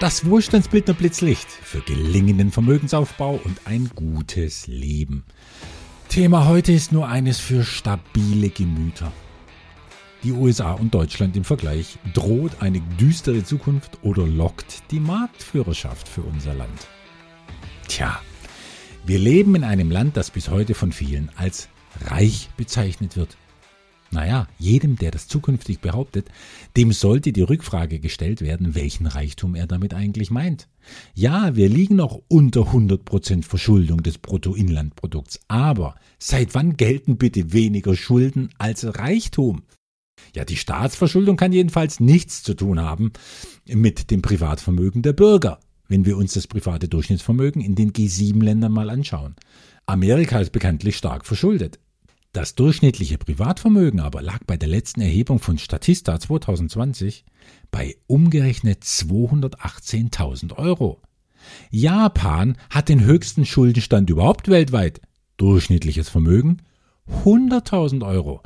Das Wohlstandsbildner Blitzlicht für gelingenden Vermögensaufbau und ein gutes Leben. Thema heute ist nur eines für stabile Gemüter. Die USA und Deutschland im Vergleich. Droht eine düstere Zukunft oder lockt die Marktführerschaft für unser Land? Tja, wir leben in einem Land, das bis heute von vielen als reich bezeichnet wird. Naja, jedem, der das zukünftig behauptet, dem sollte die Rückfrage gestellt werden, welchen Reichtum er damit eigentlich meint. Ja, wir liegen noch unter 100% Verschuldung des Bruttoinlandprodukts, aber seit wann gelten bitte weniger Schulden als Reichtum? Ja, die Staatsverschuldung kann jedenfalls nichts zu tun haben mit dem Privatvermögen der Bürger, wenn wir uns das private Durchschnittsvermögen in den G7-Ländern mal anschauen. Amerika ist bekanntlich stark verschuldet. Das durchschnittliche Privatvermögen aber lag bei der letzten Erhebung von Statista 2020 bei umgerechnet 218.000 Euro. Japan hat den höchsten Schuldenstand überhaupt weltweit. Durchschnittliches Vermögen 100.000 Euro.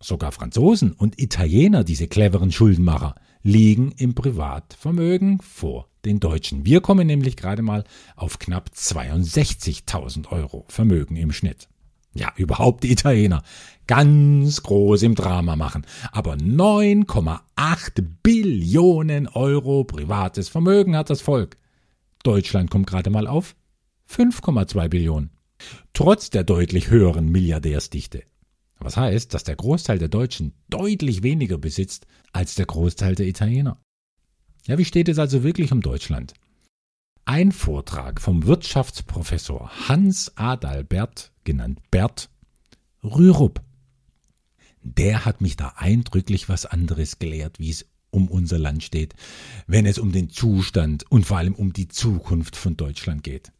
Sogar Franzosen und Italiener, diese cleveren Schuldenmacher, liegen im Privatvermögen vor den Deutschen. Wir kommen nämlich gerade mal auf knapp 62.000 Euro Vermögen im Schnitt. Ja, überhaupt die Italiener. Ganz groß im Drama machen. Aber 9,8 Billionen Euro privates Vermögen hat das Volk. Deutschland kommt gerade mal auf 5,2 Billionen. Trotz der deutlich höheren Milliardärsdichte. Was heißt, dass der Großteil der Deutschen deutlich weniger besitzt als der Großteil der Italiener. Ja, wie steht es also wirklich um Deutschland? Ein Vortrag vom Wirtschaftsprofessor Hans Adalbert, genannt Bert Rürup. Der hat mich da eindrücklich was anderes gelehrt, wie es um unser Land steht, wenn es um den Zustand und vor allem um die Zukunft von Deutschland geht.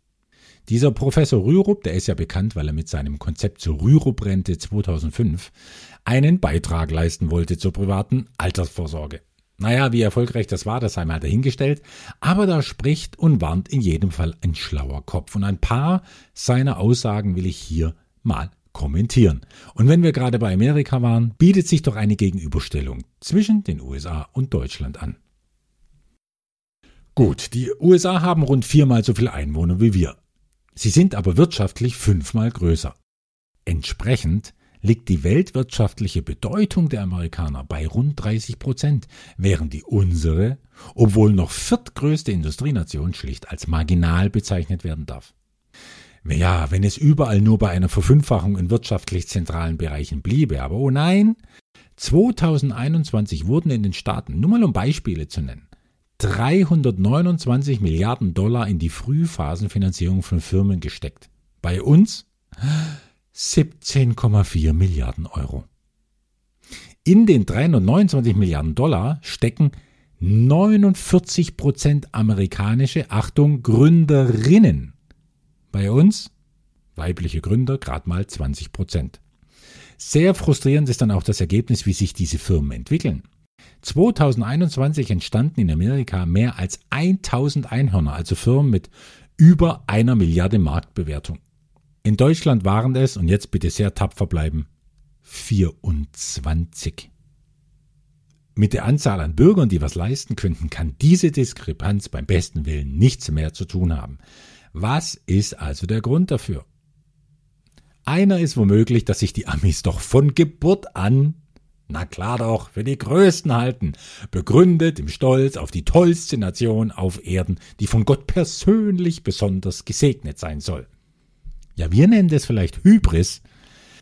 Dieser Professor Rürup, der ist ja bekannt, weil er mit seinem Konzept zur Rürup-Rente 2005 einen Beitrag leisten wollte zur privaten Altersvorsorge. Naja, wie erfolgreich das war, das sei mal dahingestellt, aber da spricht und warnt in jedem Fall ein schlauer Kopf und ein paar seiner Aussagen will ich hier mal kommentieren. Und wenn wir gerade bei Amerika waren, bietet sich doch eine Gegenüberstellung zwischen den USA und Deutschland an. Gut, die USA haben rund viermal so viele Einwohner wie wir. Sie sind aber wirtschaftlich fünfmal größer. Entsprechend liegt die weltwirtschaftliche Bedeutung der Amerikaner bei rund 30 Prozent, während die unsere, obwohl noch viertgrößte Industrienation, schlicht als marginal bezeichnet werden darf. Ja, wenn es überall nur bei einer Verfünffachung in wirtschaftlich zentralen Bereichen bliebe, aber oh nein, 2021 wurden in den Staaten, nur mal um Beispiele zu nennen, 329 Milliarden Dollar in die Frühphasenfinanzierung von Firmen gesteckt. Bei uns 17,4 Milliarden Euro. In den 329 Milliarden Dollar stecken 49 Prozent amerikanische, Achtung, Gründerinnen. Bei uns weibliche Gründer gerade mal 20 Prozent. Sehr frustrierend ist dann auch das Ergebnis, wie sich diese Firmen entwickeln. 2021 entstanden in Amerika mehr als 1000 Einhörner, also Firmen mit über einer Milliarde Marktbewertung. In Deutschland waren es, und jetzt bitte sehr tapfer bleiben, 24. Mit der Anzahl an Bürgern, die was leisten könnten, kann diese Diskrepanz beim besten Willen nichts mehr zu tun haben. Was ist also der Grund dafür? Einer ist womöglich, dass sich die Amis doch von Geburt an na klar doch, für die Größten halten, begründet im Stolz auf die tollste Nation auf Erden, die von Gott persönlich besonders gesegnet sein soll. Ja, wir nennen das vielleicht Hybris,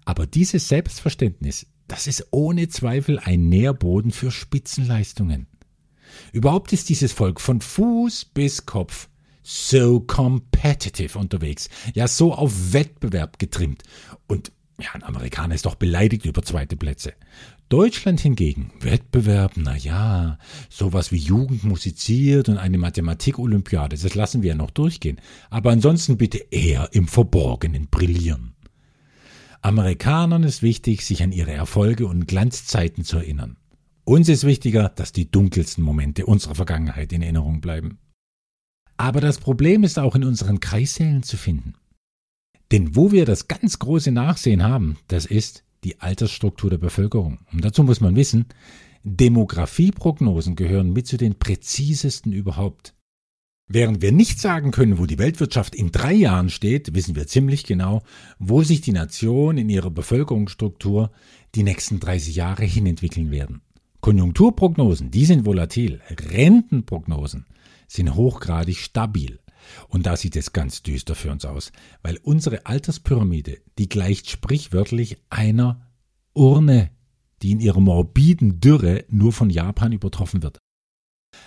aber dieses Selbstverständnis, das ist ohne Zweifel ein Nährboden für Spitzenleistungen. Überhaupt ist dieses Volk von Fuß bis Kopf so competitive unterwegs, ja so auf Wettbewerb getrimmt. Und ja, ein Amerikaner ist doch beleidigt über zweite Plätze. Deutschland hingegen, Wettbewerb, na ja, sowas wie Jugend musiziert und eine Mathematik-Olympiade, das lassen wir ja noch durchgehen. Aber ansonsten bitte eher im Verborgenen brillieren. Amerikanern ist wichtig, sich an ihre Erfolge und Glanzzeiten zu erinnern. Uns ist wichtiger, dass die dunkelsten Momente unserer Vergangenheit in Erinnerung bleiben. Aber das Problem ist auch in unseren Kreissälen zu finden. Denn wo wir das ganz große Nachsehen haben, das ist, die Altersstruktur der Bevölkerung. Und dazu muss man wissen, Demografieprognosen gehören mit zu den präzisesten überhaupt. Während wir nicht sagen können, wo die Weltwirtschaft in drei Jahren steht, wissen wir ziemlich genau, wo sich die Nation in ihrer Bevölkerungsstruktur die nächsten 30 Jahre hinentwickeln werden. Konjunkturprognosen, die sind volatil. Rentenprognosen sind hochgradig stabil. Und da sieht es ganz düster für uns aus, weil unsere Alterspyramide, die gleicht sprichwörtlich einer Urne, die in ihrer morbiden Dürre nur von Japan übertroffen wird.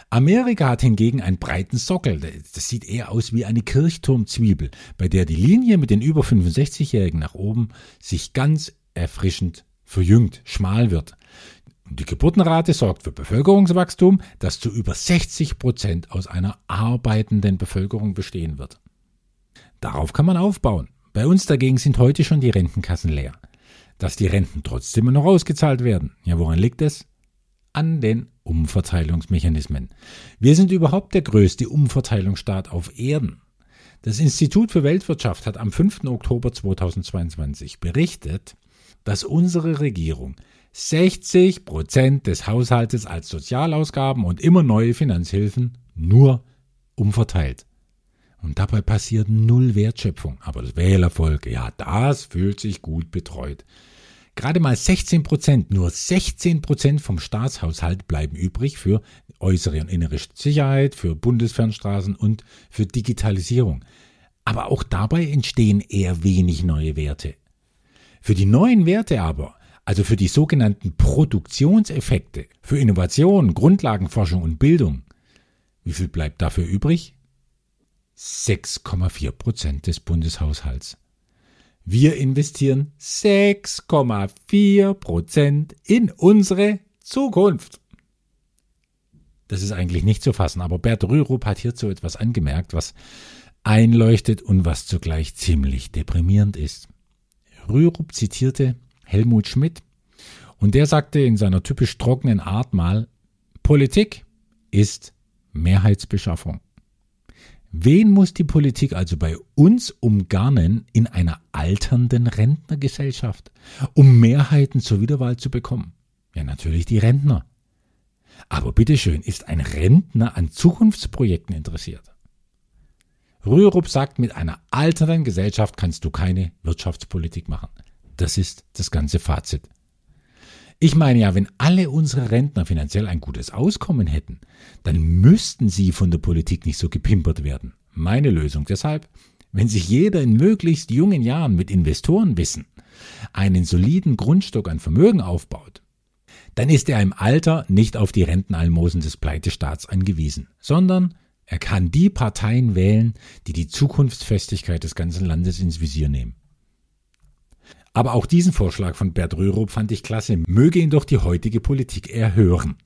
Amerika hat hingegen einen breiten Sockel. Das sieht eher aus wie eine Kirchturmzwiebel, bei der die Linie mit den über 65-Jährigen nach oben sich ganz erfrischend verjüngt, schmal wird. Die Geburtenrate sorgt für Bevölkerungswachstum, das zu über 60 Prozent aus einer arbeitenden Bevölkerung bestehen wird. Darauf kann man aufbauen. Bei uns dagegen sind heute schon die Rentenkassen leer. Dass die Renten trotzdem noch ausgezahlt werden. Ja, woran liegt es? An den Umverteilungsmechanismen. Wir sind überhaupt der größte Umverteilungsstaat auf Erden. Das Institut für Weltwirtschaft hat am 5. Oktober 2022 berichtet, dass unsere Regierung 60 Prozent des Haushaltes als Sozialausgaben und immer neue Finanzhilfen nur umverteilt. Und dabei passiert null Wertschöpfung. Aber das Wählervolk, ja, das fühlt sich gut betreut. Gerade mal 16 Prozent, nur 16 Prozent vom Staatshaushalt bleiben übrig für äußere und innere Sicherheit, für Bundesfernstraßen und für Digitalisierung. Aber auch dabei entstehen eher wenig neue Werte. Für die neuen Werte aber, also für die sogenannten Produktionseffekte, für Innovation, Grundlagenforschung und Bildung, wie viel bleibt dafür übrig? 6,4 Prozent des Bundeshaushalts. Wir investieren 6,4 Prozent in unsere Zukunft. Das ist eigentlich nicht zu fassen, aber Bert Rürup hat hierzu etwas angemerkt, was einleuchtet und was zugleich ziemlich deprimierend ist. Rürup zitierte Helmut Schmidt und der sagte in seiner typisch trockenen Art mal, Politik ist Mehrheitsbeschaffung. Wen muss die Politik also bei uns umgarnen in einer alternden Rentnergesellschaft, um Mehrheiten zur Wiederwahl zu bekommen? Ja, natürlich die Rentner. Aber bitteschön, ist ein Rentner an Zukunftsprojekten interessiert? Rürup sagt, mit einer alternden Gesellschaft kannst du keine Wirtschaftspolitik machen. Das ist das ganze Fazit. Ich meine ja, wenn alle unsere Rentner finanziell ein gutes Auskommen hätten, dann müssten sie von der Politik nicht so gepimpert werden. Meine Lösung deshalb, wenn sich jeder in möglichst jungen Jahren mit Investorenwissen einen soliden Grundstock an Vermögen aufbaut, dann ist er im Alter nicht auf die Rentenalmosen des Pleitestaats angewiesen, sondern er kann die Parteien wählen, die die Zukunftsfestigkeit des ganzen Landes ins Visier nehmen. Aber auch diesen Vorschlag von Bert Röhrup fand ich klasse. Möge ihn doch die heutige Politik erhören.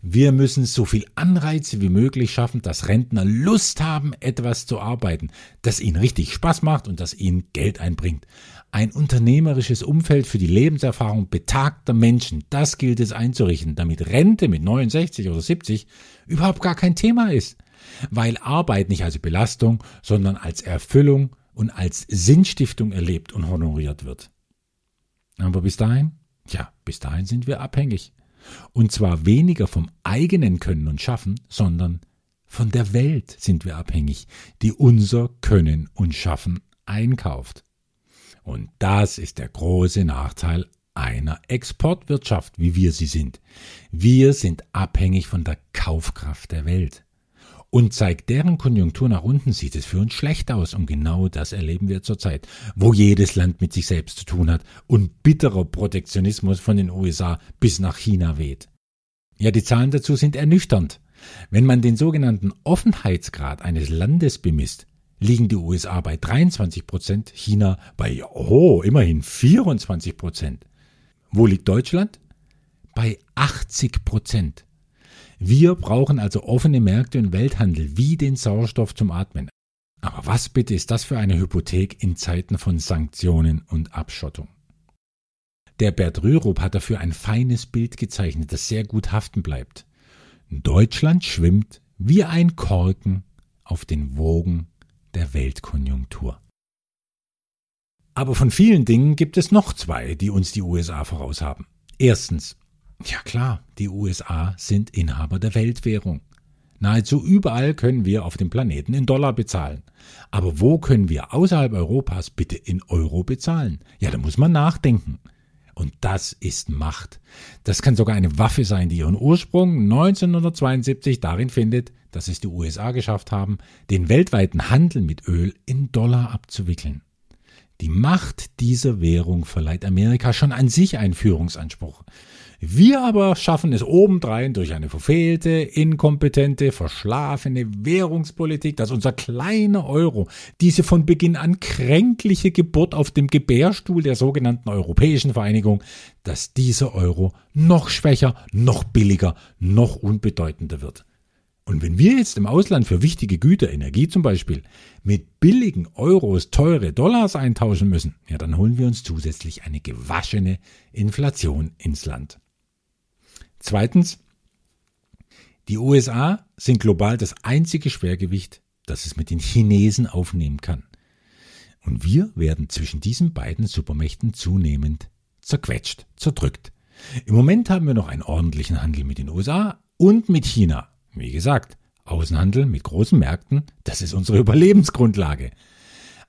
Wir müssen so viel Anreize wie möglich schaffen, dass Rentner Lust haben, etwas zu arbeiten, das ihnen richtig Spaß macht und das ihnen Geld einbringt. Ein unternehmerisches Umfeld für die Lebenserfahrung betagter Menschen, das gilt es einzurichten, damit Rente mit 69 oder 70 überhaupt gar kein Thema ist. Weil Arbeit nicht als Belastung, sondern als Erfüllung und als Sinnstiftung erlebt und honoriert wird. Aber bis dahin, ja, bis dahin sind wir abhängig. Und zwar weniger vom eigenen Können und Schaffen, sondern von der Welt sind wir abhängig, die unser Können und Schaffen einkauft. Und das ist der große Nachteil einer Exportwirtschaft, wie wir sie sind. Wir sind abhängig von der Kaufkraft der Welt und zeigt deren Konjunktur nach unten, sieht es für uns schlecht aus. Und genau das erleben wir zurzeit, wo jedes Land mit sich selbst zu tun hat und bitterer Protektionismus von den USA bis nach China weht. Ja, die Zahlen dazu sind ernüchternd. Wenn man den sogenannten Offenheitsgrad eines Landes bemisst, liegen die USA bei 23 Prozent, China bei, oh, immerhin 24 Prozent. Wo liegt Deutschland? Bei 80 Prozent. Wir brauchen also offene Märkte und Welthandel wie den Sauerstoff zum Atmen. Aber was bitte ist das für eine Hypothek in Zeiten von Sanktionen und Abschottung? Der Bert Rürup hat dafür ein feines Bild gezeichnet, das sehr gut haften bleibt. Deutschland schwimmt wie ein Korken auf den Wogen der Weltkonjunktur. Aber von vielen Dingen gibt es noch zwei, die uns die USA voraus haben. Erstens, ja klar, die USA sind Inhaber der Weltwährung. Nahezu überall können wir auf dem Planeten in Dollar bezahlen. Aber wo können wir außerhalb Europas bitte in Euro bezahlen? Ja, da muss man nachdenken. Und das ist Macht. Das kann sogar eine Waffe sein, die ihren Ursprung 1972 darin findet, dass es die USA geschafft haben, den weltweiten Handel mit Öl in Dollar abzuwickeln. Die Macht dieser Währung verleiht Amerika schon an sich einen Führungsanspruch. Wir aber schaffen es obendrein durch eine verfehlte, inkompetente, verschlafene Währungspolitik, dass unser kleiner Euro diese von Beginn an kränkliche Geburt auf dem Gebärstuhl der sogenannten Europäischen Vereinigung, dass dieser Euro noch schwächer, noch billiger, noch unbedeutender wird. Und wenn wir jetzt im Ausland für wichtige Güter, Energie zum Beispiel, mit billigen Euros teure Dollars eintauschen müssen, ja, dann holen wir uns zusätzlich eine gewaschene Inflation ins Land. Zweitens, die USA sind global das einzige Schwergewicht, das es mit den Chinesen aufnehmen kann. Und wir werden zwischen diesen beiden Supermächten zunehmend zerquetscht, zerdrückt. Im Moment haben wir noch einen ordentlichen Handel mit den USA und mit China. Wie gesagt, Außenhandel mit großen Märkten, das ist unsere Überlebensgrundlage.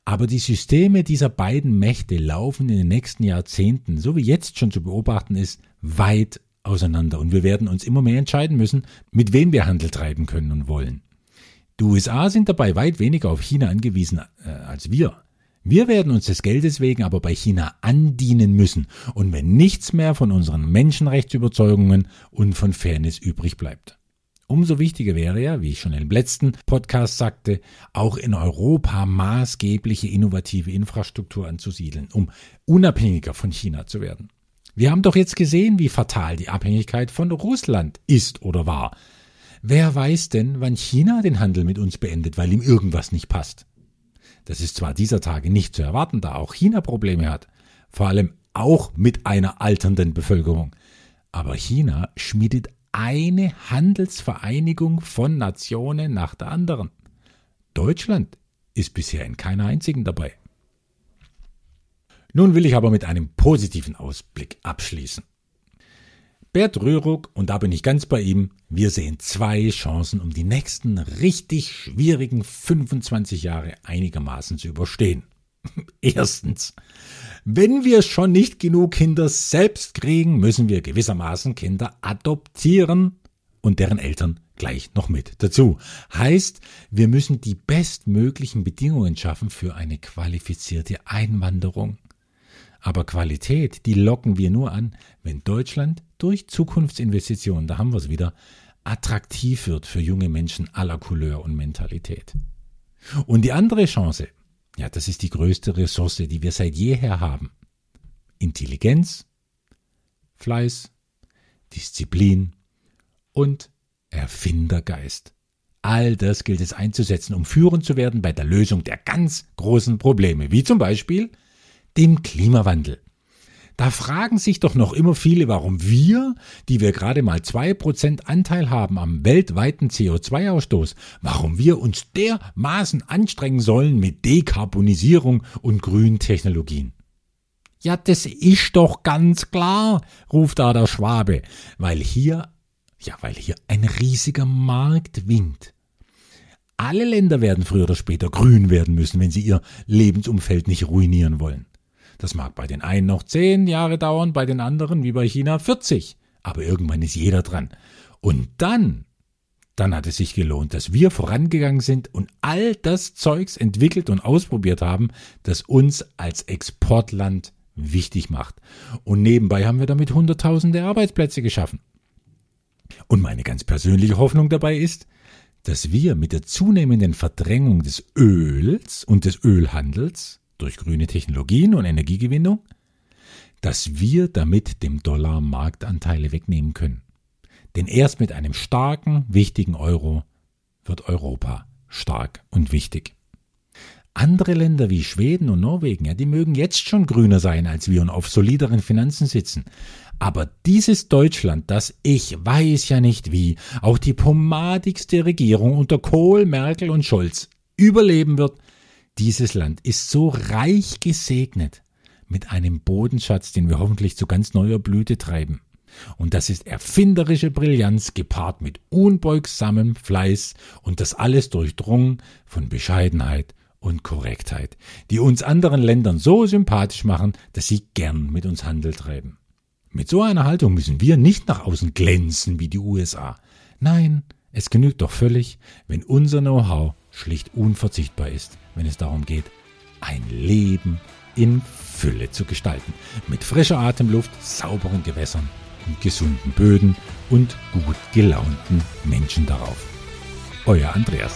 Aber die Systeme dieser beiden Mächte laufen in den nächsten Jahrzehnten, so wie jetzt schon zu beobachten ist, weit auseinander. Und wir werden uns immer mehr entscheiden müssen, mit wem wir Handel treiben können und wollen. Die USA sind dabei weit weniger auf China angewiesen äh, als wir. Wir werden uns des Geldes wegen aber bei China andienen müssen und wenn nichts mehr von unseren Menschenrechtsüberzeugungen und von Fairness übrig bleibt. Umso wichtiger wäre ja, wie ich schon im letzten Podcast sagte, auch in Europa maßgebliche innovative Infrastruktur anzusiedeln, um unabhängiger von China zu werden. Wir haben doch jetzt gesehen, wie fatal die Abhängigkeit von Russland ist oder war. Wer weiß denn, wann China den Handel mit uns beendet, weil ihm irgendwas nicht passt? Das ist zwar dieser Tage nicht zu erwarten, da auch China Probleme hat, vor allem auch mit einer alternden Bevölkerung. Aber China schmiedet eine Handelsvereinigung von Nationen nach der anderen. Deutschland ist bisher in keiner einzigen dabei. Nun will ich aber mit einem positiven Ausblick abschließen. Bert Rüruck, und da bin ich ganz bei ihm, wir sehen zwei Chancen, um die nächsten richtig schwierigen 25 Jahre einigermaßen zu überstehen. Erstens, wenn wir schon nicht genug Kinder selbst kriegen, müssen wir gewissermaßen Kinder adoptieren und deren Eltern gleich noch mit dazu. Heißt, wir müssen die bestmöglichen Bedingungen schaffen für eine qualifizierte Einwanderung. Aber Qualität, die locken wir nur an, wenn Deutschland durch Zukunftsinvestitionen, da haben wir es wieder, attraktiv wird für junge Menschen aller Couleur und Mentalität. Und die andere Chance, ja, das ist die größte Ressource, die wir seit jeher haben. Intelligenz, Fleiß, Disziplin und Erfindergeist. All das gilt es einzusetzen, um führend zu werden bei der Lösung der ganz großen Probleme, wie zum Beispiel dem Klimawandel. Da fragen sich doch noch immer viele, warum wir, die wir gerade mal zwei Prozent Anteil haben am weltweiten CO2-Ausstoß, warum wir uns dermaßen anstrengen sollen mit Dekarbonisierung und grünen Technologien. Ja, das ist doch ganz klar, ruft da der Schwabe, weil hier, ja, weil hier ein riesiger Markt winkt. Alle Länder werden früher oder später grün werden müssen, wenn sie ihr Lebensumfeld nicht ruinieren wollen. Das mag bei den einen noch zehn Jahre dauern, bei den anderen, wie bei China, 40. Aber irgendwann ist jeder dran. Und dann, dann hat es sich gelohnt, dass wir vorangegangen sind und all das Zeugs entwickelt und ausprobiert haben, das uns als Exportland wichtig macht. Und nebenbei haben wir damit Hunderttausende Arbeitsplätze geschaffen. Und meine ganz persönliche Hoffnung dabei ist, dass wir mit der zunehmenden Verdrängung des Öls und des Ölhandels durch grüne Technologien und Energiegewinnung, dass wir damit dem Dollar Marktanteile wegnehmen können. Denn erst mit einem starken, wichtigen Euro wird Europa stark und wichtig. Andere Länder wie Schweden und Norwegen, ja, die mögen jetzt schon grüner sein als wir und auf solideren Finanzen sitzen. Aber dieses Deutschland, das ich weiß ja nicht wie, auch die pomadigste Regierung unter Kohl, Merkel und Scholz überleben wird, dieses Land ist so reich gesegnet mit einem Bodenschatz, den wir hoffentlich zu ganz neuer Blüte treiben. Und das ist erfinderische Brillanz gepaart mit unbeugsamem Fleiß und das alles durchdrungen von Bescheidenheit und Korrektheit, die uns anderen Ländern so sympathisch machen, dass sie gern mit uns Handel treiben. Mit so einer Haltung müssen wir nicht nach außen glänzen wie die USA. Nein, es genügt doch völlig, wenn unser Know-how schlicht unverzichtbar ist, wenn es darum geht, ein Leben in Fülle zu gestalten, mit frischer Atemluft, sauberen Gewässern und gesunden Böden und gut gelaunten Menschen darauf. Euer Andreas.